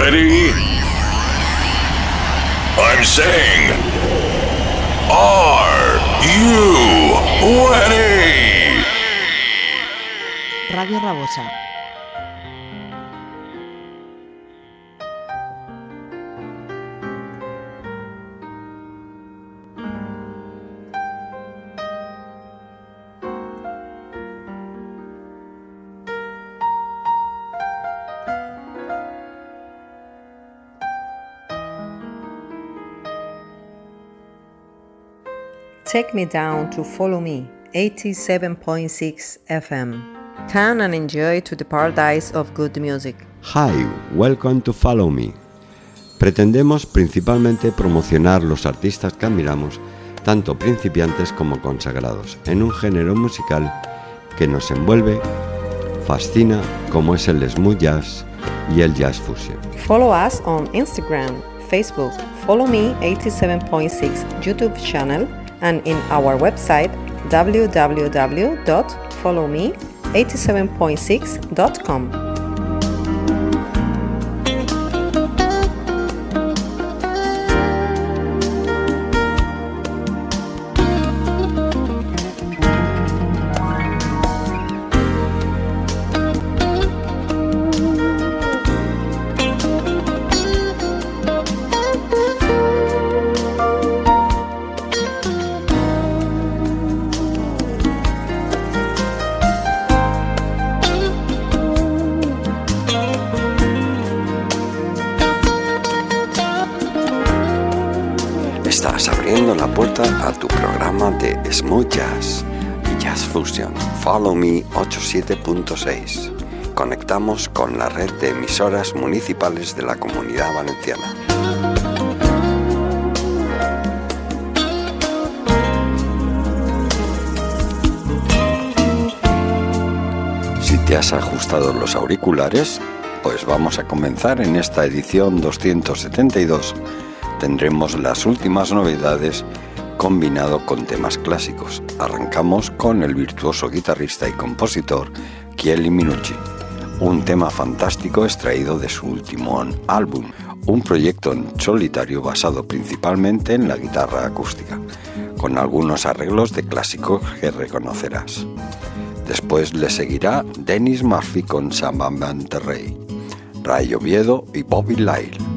ready? I'm saying, are you ready? Radio Rabosa. Take me down to follow me, 87.6 FM. Turn and enjoy to the paradise of good music. Hi, welcome to Follow Me. Pretendemos principalmente promocionar los artistas que admiramos, tanto principiantes como consagrados, en un género musical que nos envuelve, fascina, como es el smooth jazz y el jazz fusion. Follow us on Instagram, Facebook, Follow Me 87.6 YouTube channel and in our website www.followme87.6.com. Follow Me 87.6. Conectamos con la red de emisoras municipales de la Comunidad Valenciana. Si te has ajustado los auriculares, pues vamos a comenzar en esta edición 272. Tendremos las últimas novedades combinado con temas clásicos. Arrancamos con el virtuoso guitarrista y compositor Chieli Minucci, un tema fantástico extraído de su último álbum, un proyecto en solitario basado principalmente en la guitarra acústica, con algunos arreglos de clásicos que reconocerás. Después le seguirá Dennis Murphy con Samba Monterrey, Ray Oviedo y Bobby Lyle.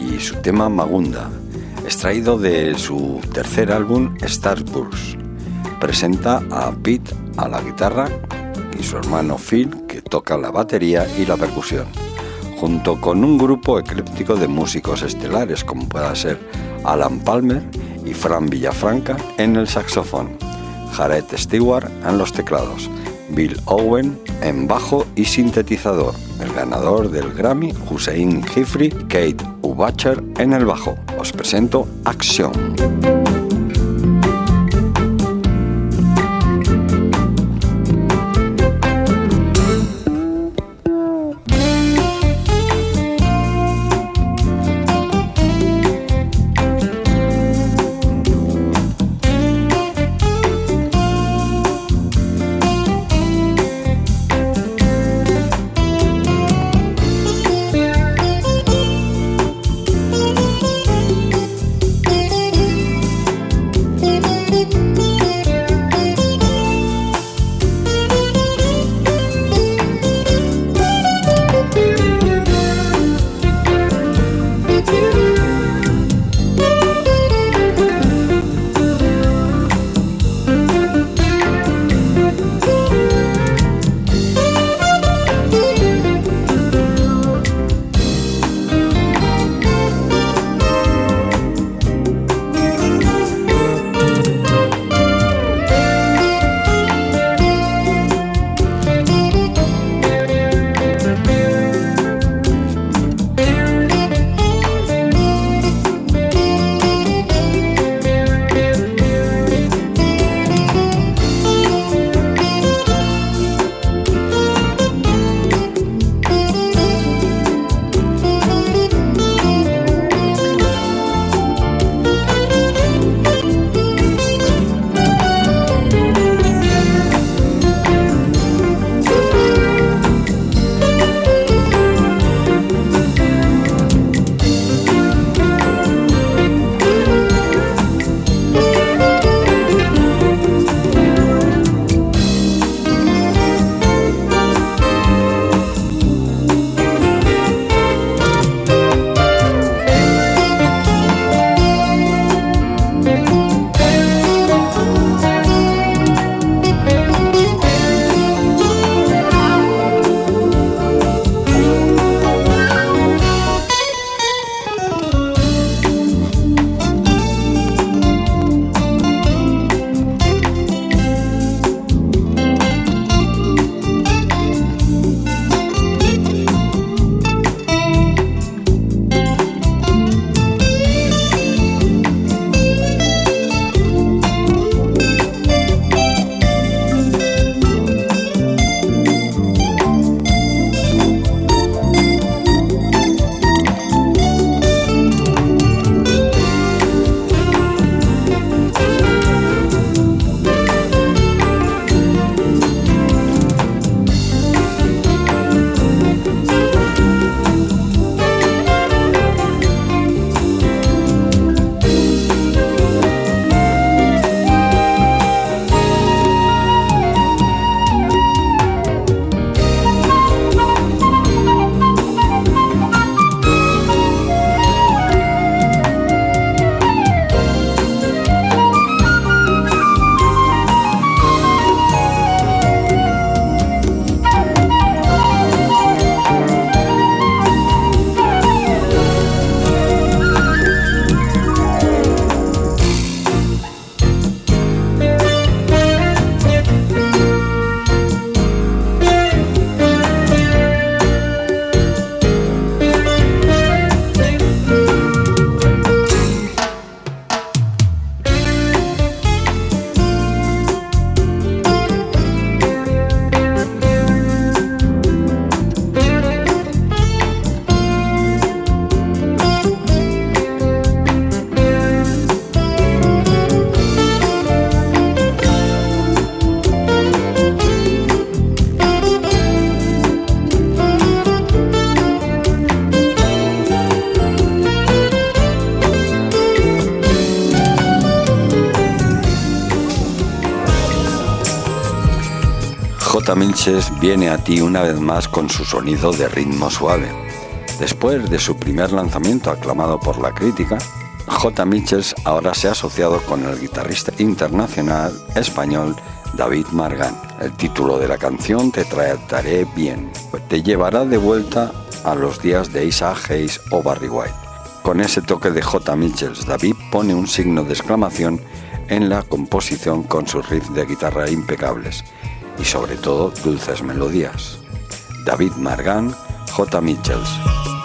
Y su tema Magunda, extraído de su tercer álbum Starburst. Presenta a Pete a la guitarra y su hermano Phil que toca la batería y la percusión, junto con un grupo ecléptico de músicos estelares como pueda ser Alan Palmer y Fran Villafranca en el saxofón, Jared Stewart en los teclados, Bill Owen en bajo y sintetizador, ganador del Grammy Hussein Jifri, Kate Ubacher en el bajo. Os presento Acción. Viene a ti una vez más con su sonido de ritmo suave, Después de su primer lanzamiento aclamado por la crítica, J. Mitchells ahora se ha asociado con el guitarrista internacional español David Margan. El título de la canción Te trataré bien, te llevará de vuelta a los días de Isaac Hayes o Barry White. Con ese toque de J. Mitchells, David pone un signo de exclamación en la composición con sus riffs de guitarra impecables y sobre todo dulces melodías. David Margan, J. Mitchells.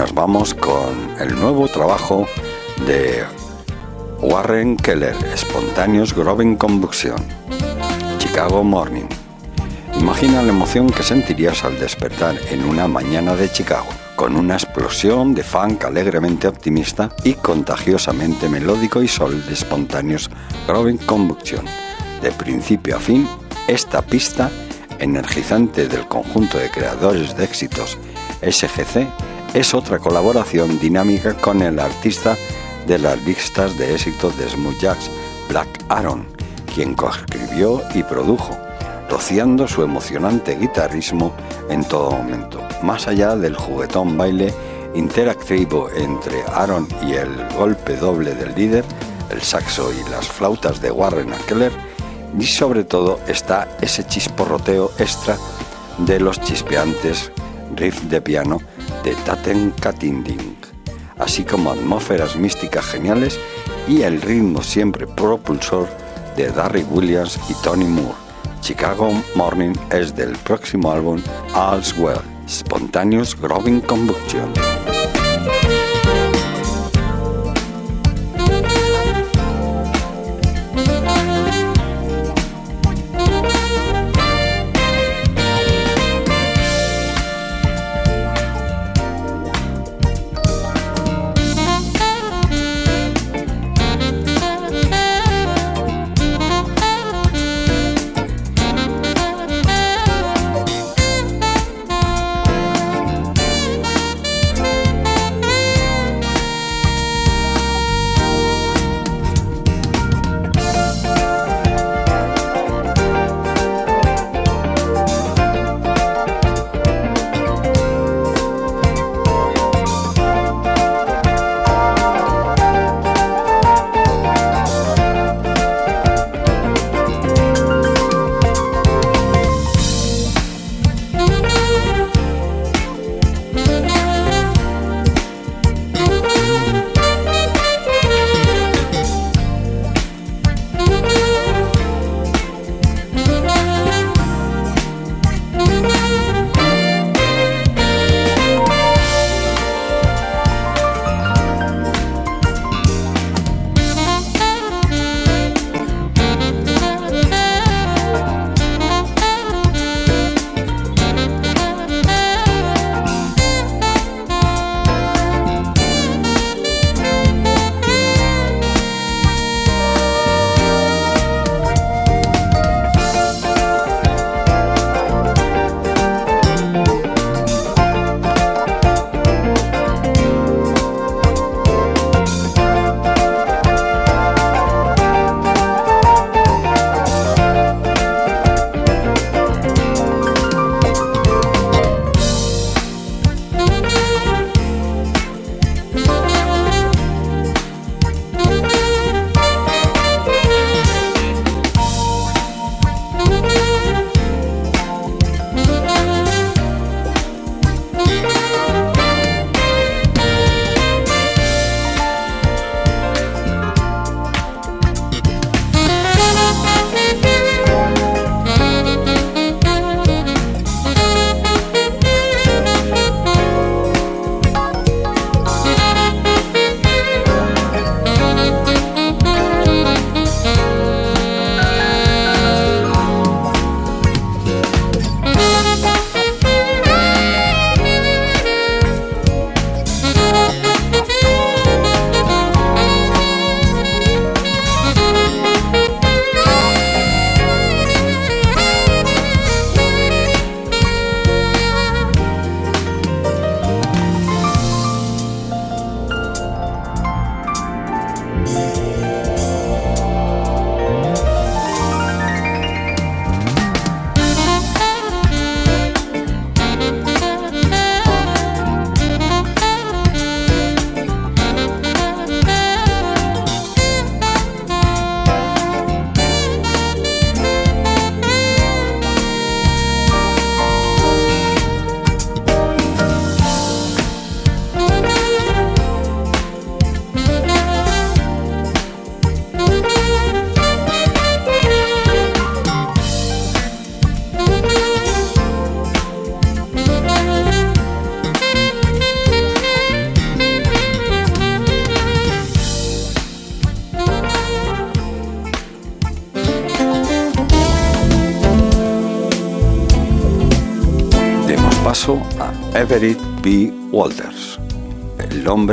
Nos vamos con el nuevo trabajo de Warren Keller, Spontaneous Growing Combustion, Chicago Morning. Imagina la emoción que sentirías al despertar en una mañana de Chicago, con una explosión de funk alegremente optimista y contagiosamente melódico y sol de Spontaneous Growing Combustion. De principio a fin, esta pista energizante del conjunto de creadores de éxitos SGC es otra colaboración dinámica con el artista de las listas de éxitos de Smooth Jazz, Black Aaron, quien coescribió y produjo, rociando su emocionante guitarrismo en todo momento. Más allá del juguetón baile interactivo entre Aaron y el golpe doble del líder, el saxo y las flautas de Warren Keller, y sobre todo está ese chisporroteo extra de los chispeantes riff de piano de Taten Katinding, así como atmósferas místicas geniales y el ritmo siempre propulsor de Darry Williams y Tony Moore. Chicago Morning es del próximo álbum All's Well, Spontaneous Growing Combustion.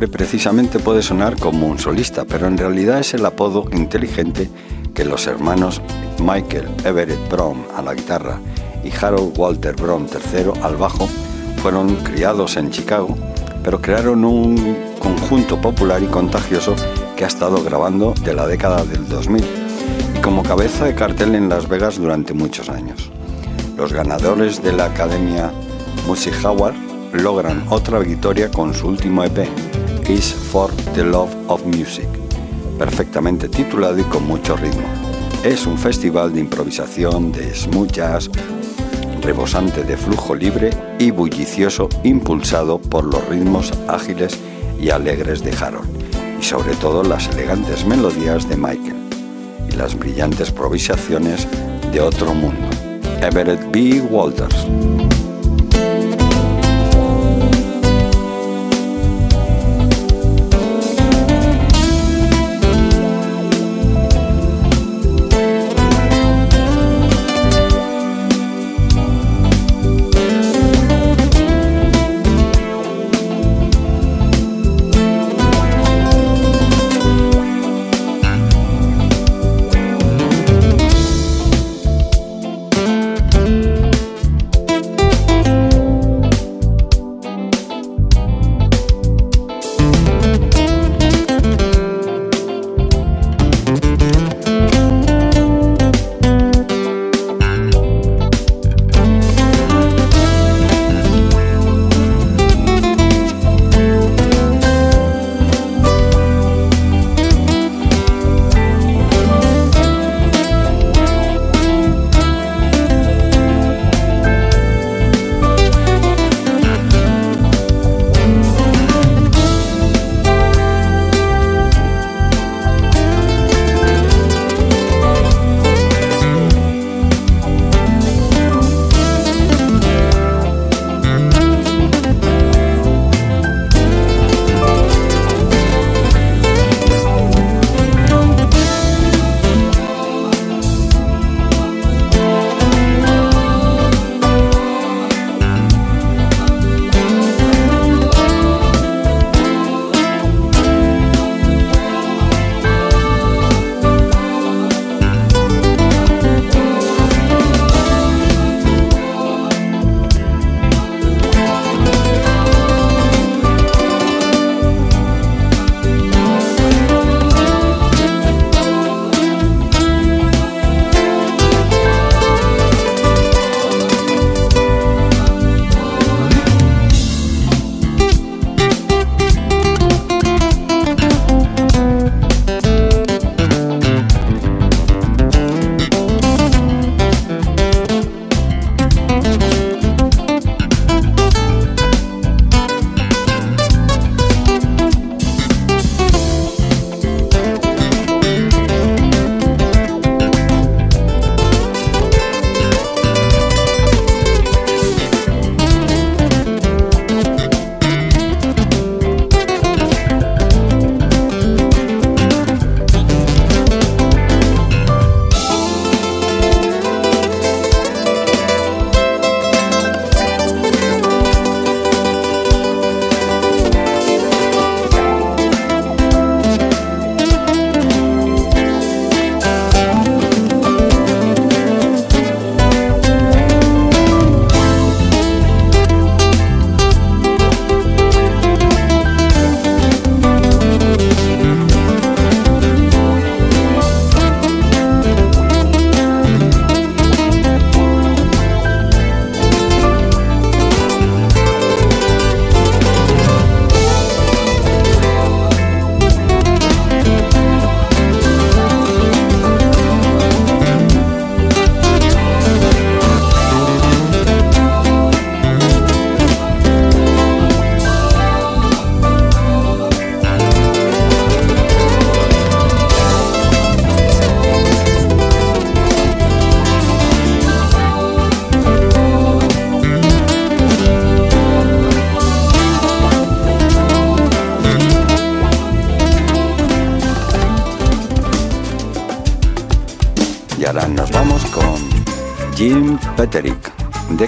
Precisamente puede sonar como un solista, pero en realidad es el apodo inteligente que los hermanos Michael Everett Brown a la guitarra y Harold Walter Brown III al bajo fueron criados en Chicago, pero crearon un conjunto popular y contagioso que ha estado grabando de la década del 2000 y como cabeza de cartel en Las Vegas durante muchos años. Los ganadores de la Academia Music Howard logran otra victoria con su último EP, Kiss for the Love of Music, perfectamente titulado y con mucho ritmo. Es un festival de improvisación, de smooth jazz, rebosante de flujo libre y bullicioso impulsado por los ritmos ágiles y alegres de Harold y sobre todo las elegantes melodías de Michael y las brillantes improvisaciones de otro mundo. Everett B. Walters.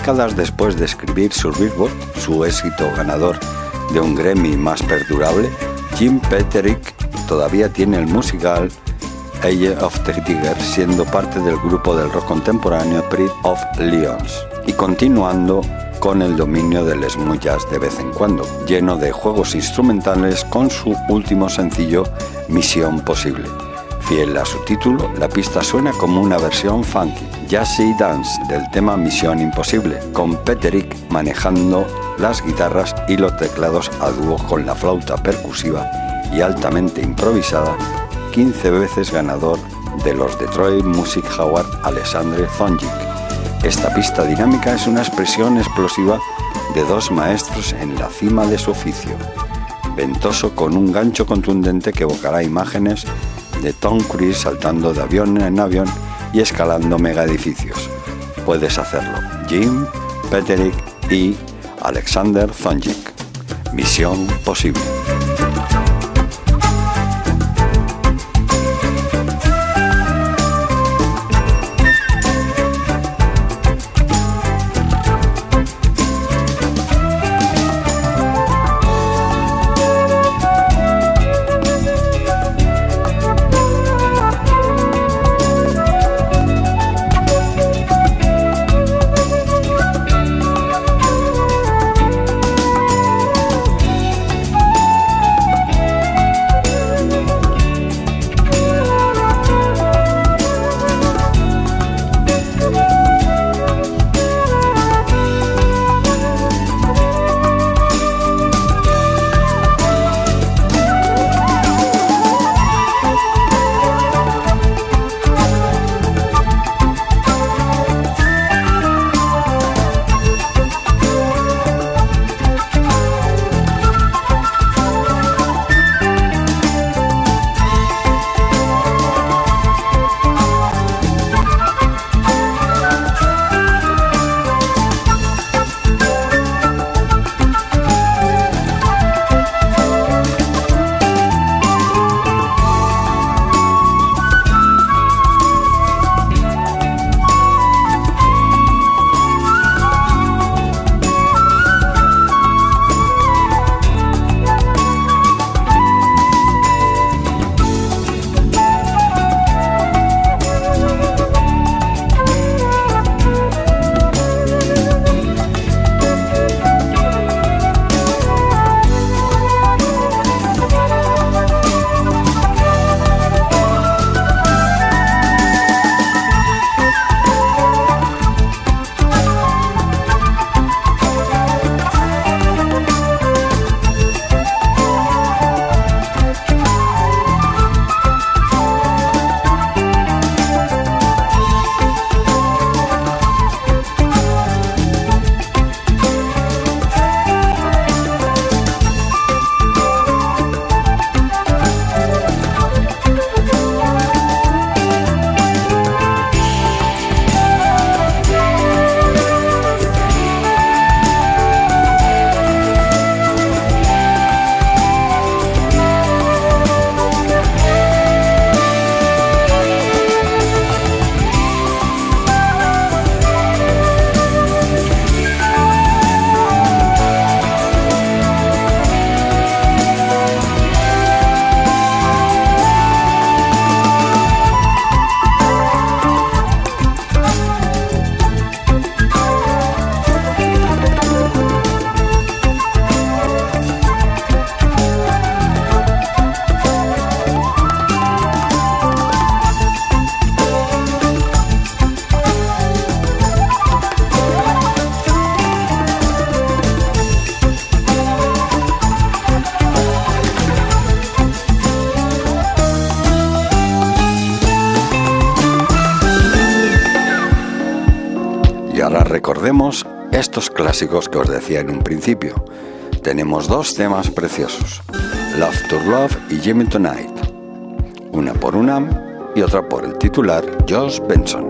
Décadas después de escribir Survivor, su éxito ganador de un Grammy más perdurable, Jim Peterick todavía tiene el musical Age of the Tiger siendo parte del grupo del rock contemporáneo Pride of Lions y continuando con el dominio del smooth jazz de vez en cuando, lleno de juegos instrumentales con su último sencillo Misión Posible. Fiel a su título, la pista suena como una versión funky, jazzy dance del tema Misión Imposible, con Peterick manejando las guitarras y los teclados a dúo con la flauta percusiva y altamente improvisada, 15 veces ganador de los Detroit Music Award Alexandre Zonjic. Esta pista dinámica es una expresión explosiva de dos maestros en la cima de su oficio, ventoso con un gancho contundente que evocará imágenes de Tom Cruise saltando de avión en avión y escalando mega edificios. Puedes hacerlo. Jim, Peterick y Alexander Zonjic. Misión posible. Estos clásicos que os decía en un principio. Tenemos dos temas preciosos, Love to Love y Jimmy Tonight, una por UNAM y otra por el titular Josh Benson.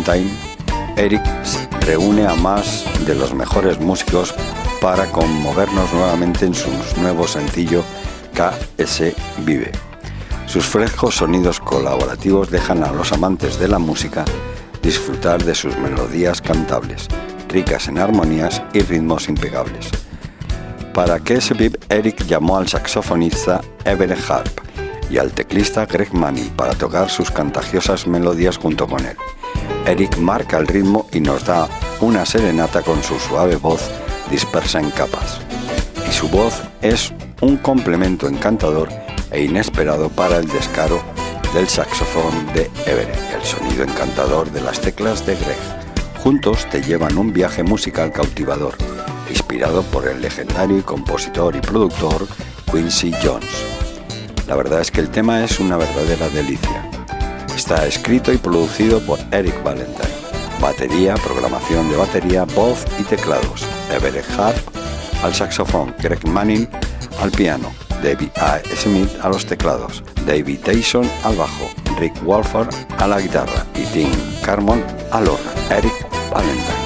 Valentine, Eric reúne a más de los mejores músicos para conmovernos nuevamente en su nuevo sencillo KS Vive. Sus frescos sonidos colaborativos dejan a los amantes de la música disfrutar de sus melodías cantables, ricas en armonías y ritmos impecables. Para KS Vive, Eric llamó al saxofonista Everett Harp y al teclista Greg Manning para tocar sus contagiosas melodías junto con él. Eric marca el ritmo y nos da una serenata con su suave voz dispersa en capas. Y su voz es un complemento encantador e inesperado para el descaro del saxofón de Everett, el sonido encantador de las teclas de Greg. Juntos te llevan un viaje musical cautivador, inspirado por el legendario y compositor y productor Quincy Jones. La verdad es que el tema es una verdadera delicia. Está escrito y producido por Eric Valentine. Batería, programación de batería, voz y teclados. Everett Harp al saxofón, Greg Manning al piano, David A. Smith a los teclados, David Tyson al bajo, Rick Walford a la guitarra y Tim Carmon al órgano. Eric Valentine.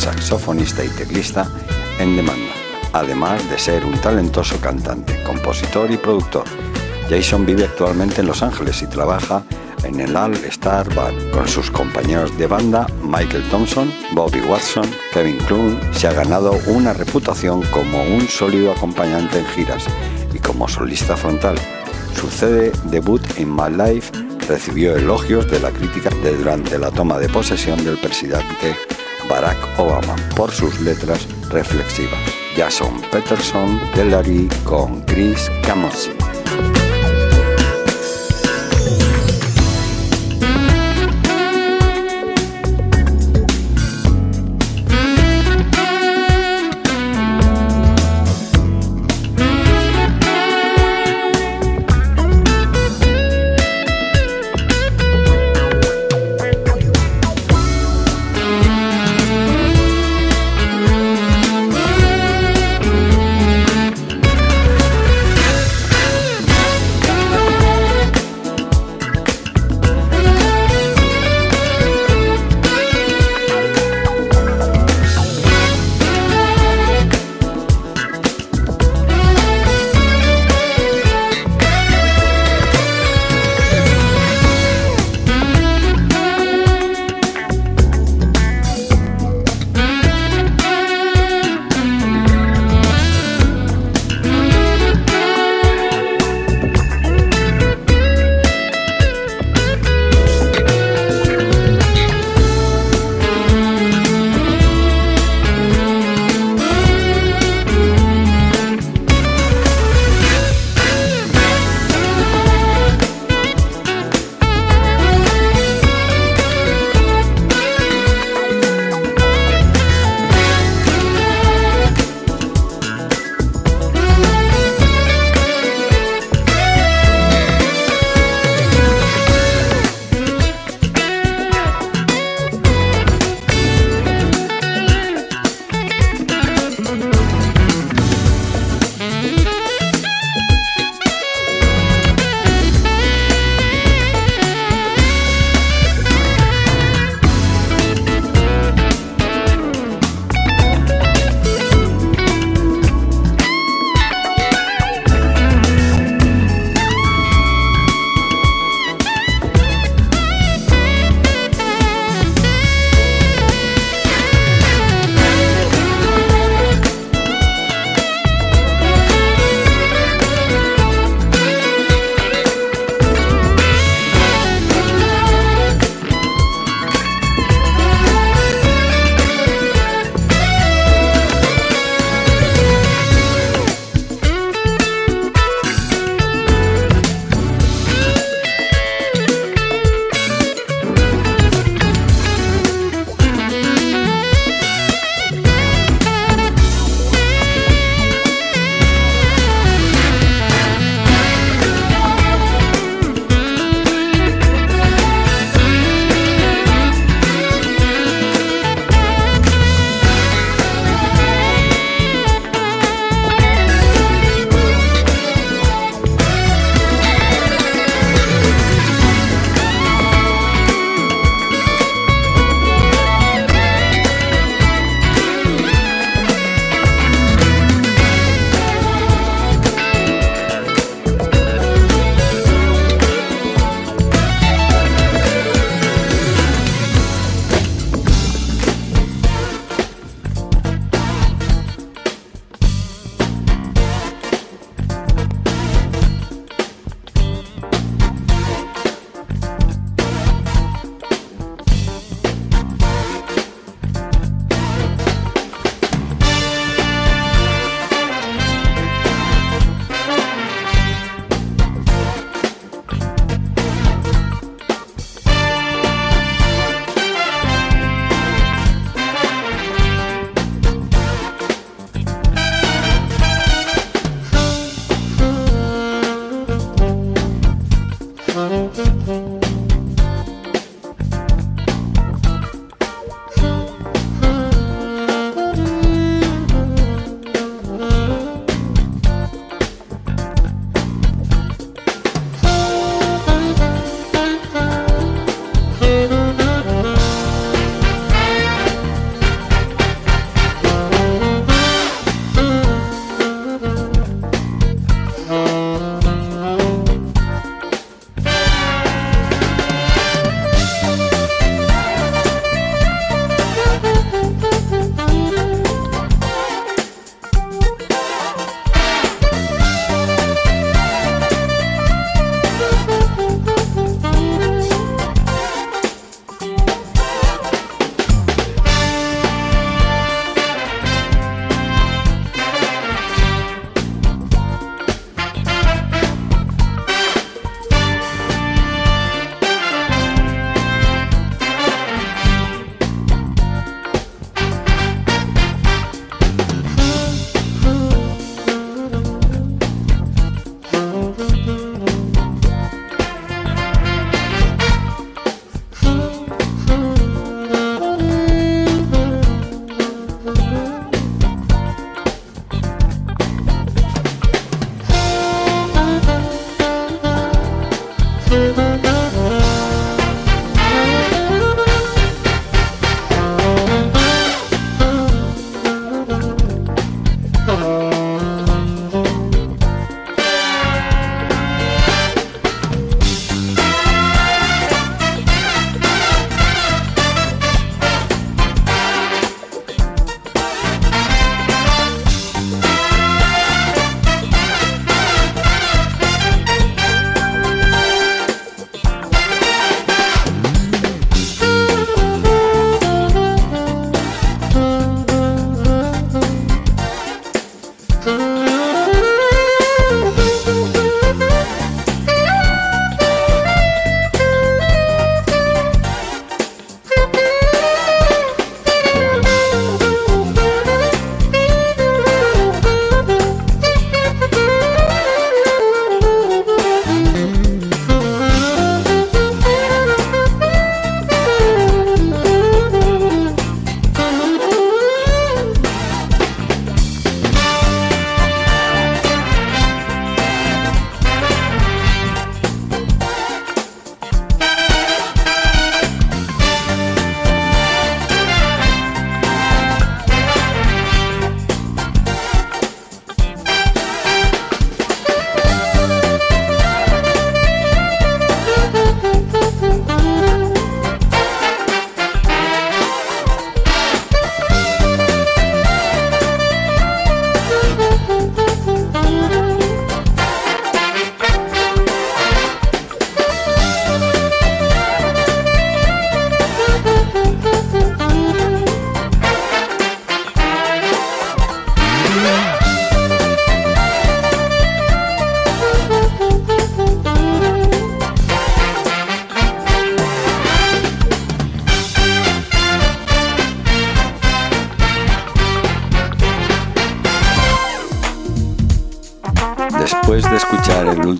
Saxofonista y teclista en demanda, además de ser un talentoso cantante, compositor y productor. Jason vive actualmente en Los Ángeles y trabaja en el All Star Band con sus compañeros de banda Michael Thompson, Bobby Watson, Kevin Clune. Se ha ganado una reputación como un sólido acompañante en giras y como solista frontal. Su CD debut In My Life recibió elogios de la crítica de durante la toma de posesión del presidente Barack Obama por sus letras reflexivas. Jason Peterson de con Chris Camossi.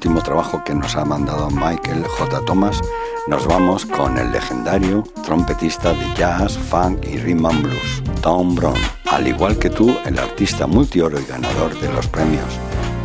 Último trabajo que nos ha mandado Michael J. Thomas, nos vamos con el legendario trompetista de jazz, funk y rhythm and blues, Tom Brown. Al igual que tú, el artista multioro y ganador de los premios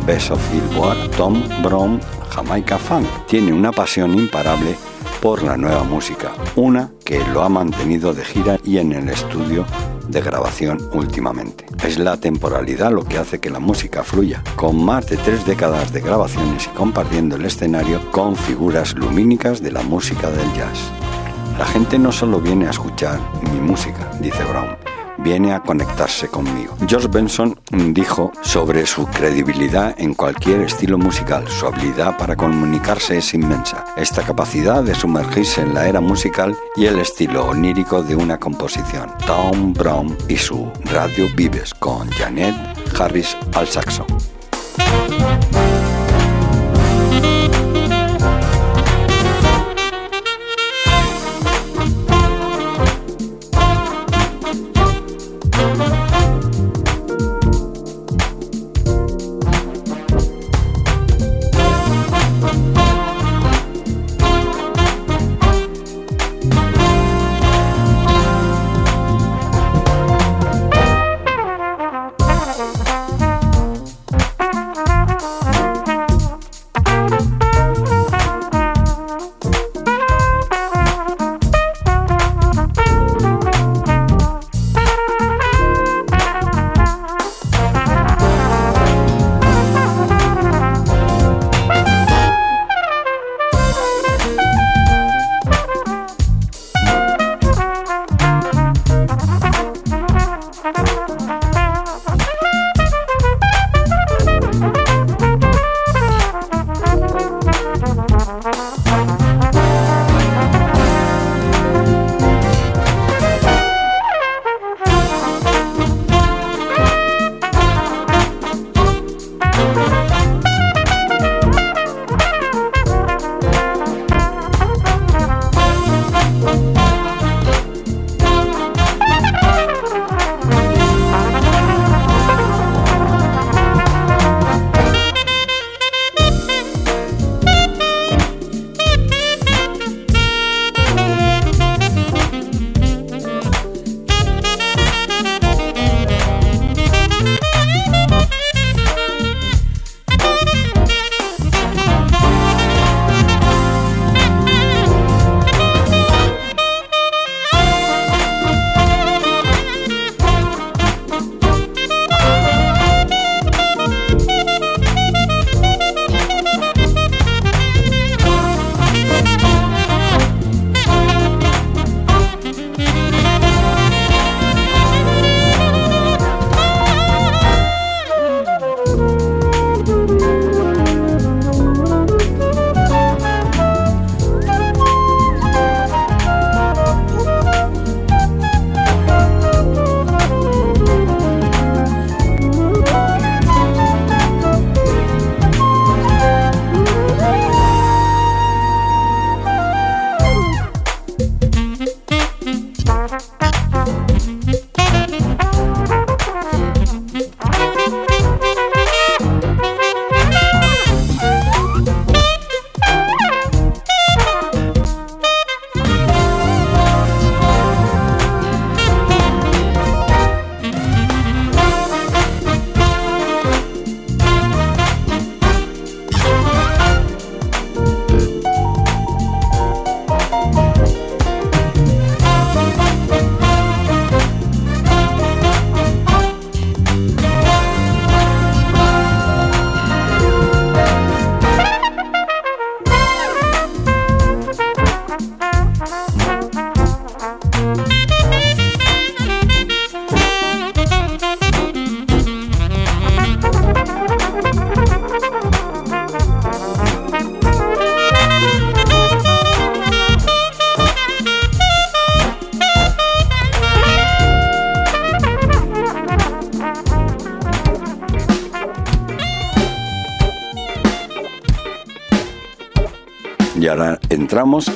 Best of Billboard, Tom Brown Jamaica Funk, tiene una pasión imparable por la nueva música, una que lo ha mantenido de gira y en el estudio de grabación últimamente. Es la temporalidad lo que hace que la música fluya, con más de tres décadas de grabaciones y compartiendo el escenario con figuras lumínicas de la música del jazz. La gente no solo viene a escuchar mi música, dice Brown, viene a conectarse conmigo. George Benson dijo sobre su credibilidad en cualquier estilo musical, su habilidad para comunicarse es inmensa, esta capacidad de sumergirse en la era musical y el estilo onírico de una composición. Tom Brown y su Radio Vives con Janet Harris al saxo.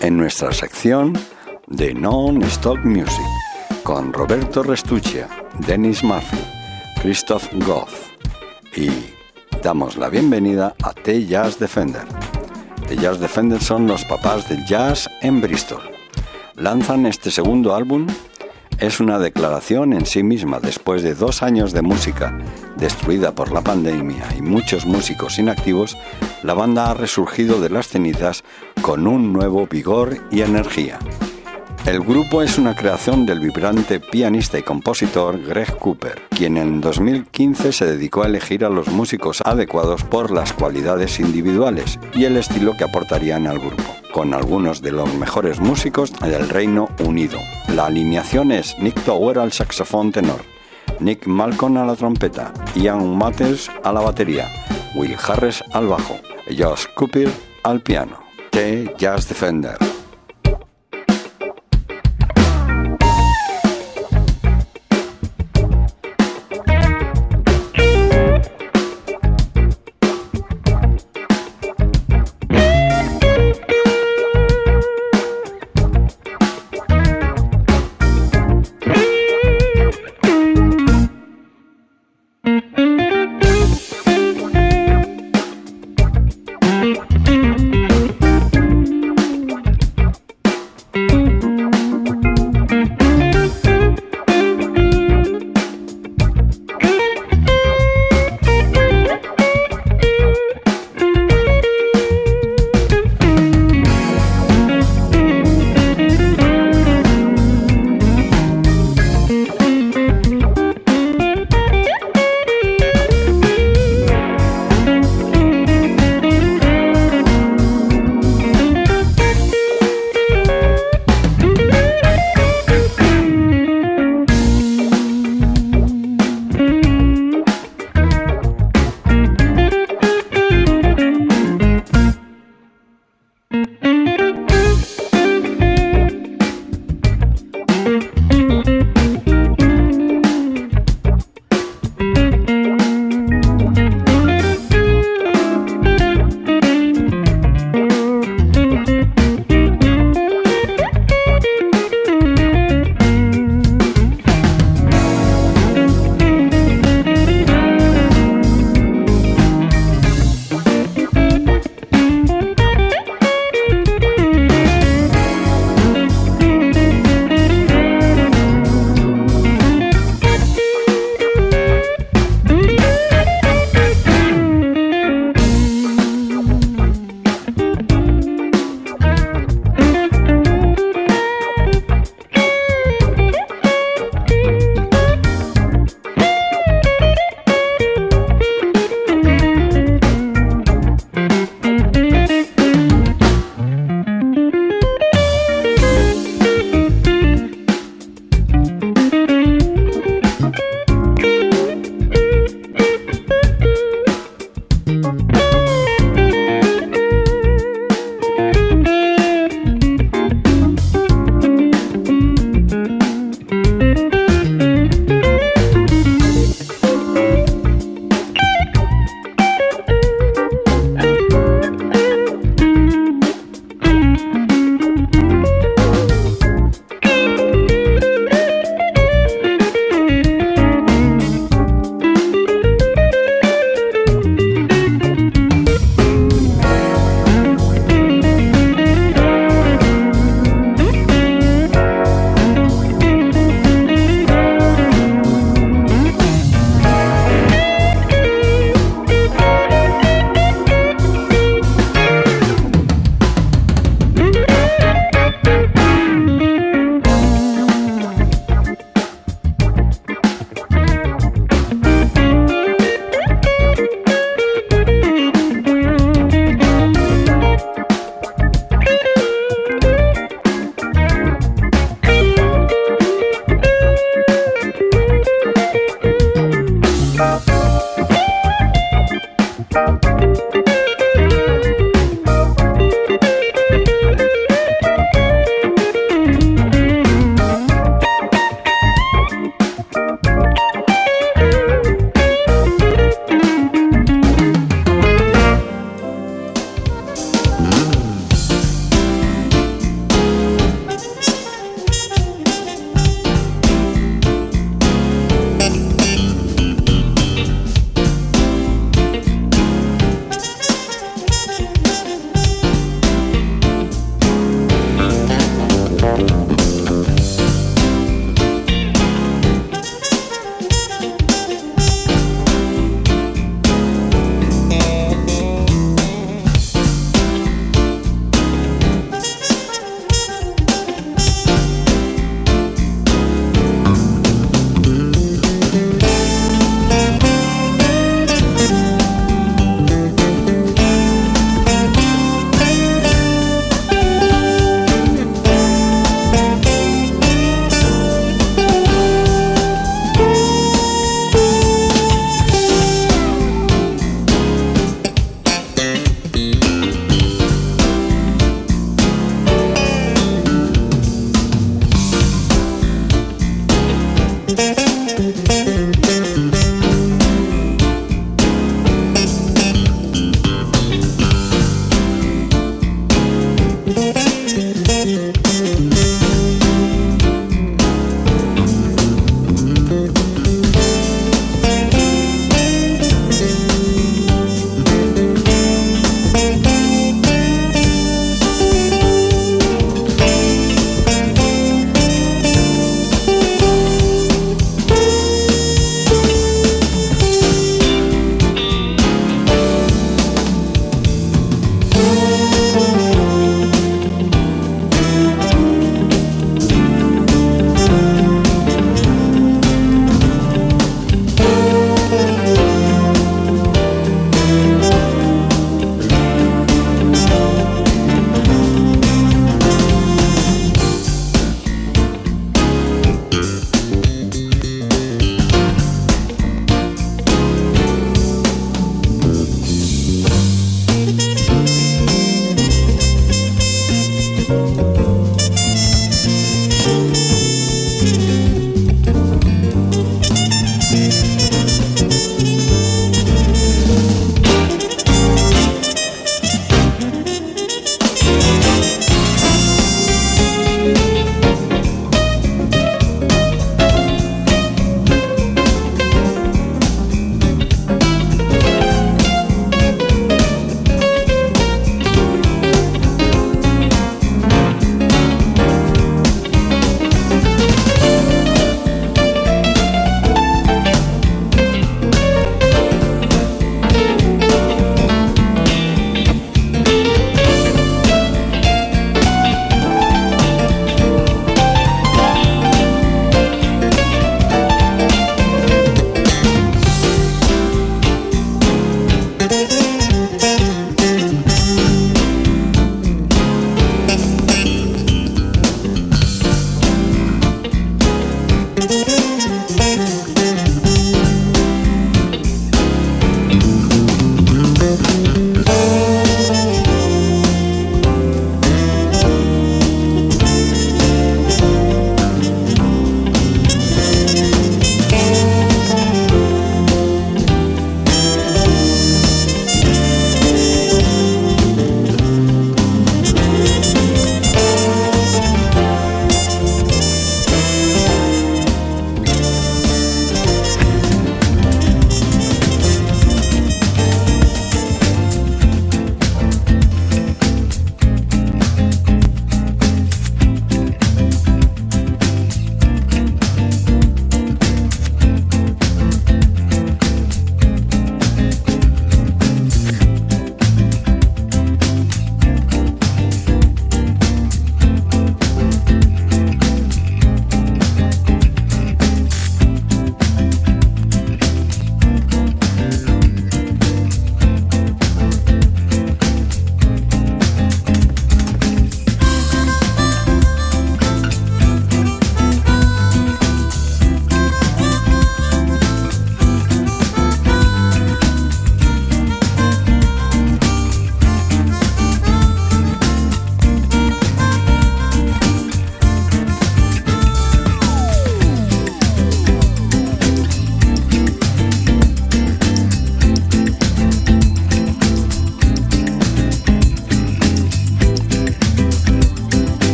En nuestra sección de Non-Stop Music con Roberto Restuccia, Dennis Murphy, Christoph Goff y damos la bienvenida a The Jazz Defender. The Jazz Defender son los papás del jazz en Bristol. Lanzan este segundo álbum es una declaración en sí misma después de dos años de música destruida por la pandemia y muchos músicos inactivos, la banda ha resurgido de las cenizas con un nuevo vigor y energía. El grupo es una creación del vibrante pianista y compositor Greg Cooper, quien en 2015 se dedicó a elegir a los músicos adecuados por las cualidades individuales y el estilo que aportarían al grupo, con algunos de los mejores músicos del Reino Unido. La alineación es Nick Tower al saxofón tenor, Nick Malcolm a la trompeta, Ian Matters a la batería, Will Harris al bajo, Josh Cooper al piano. The Jazz Defender.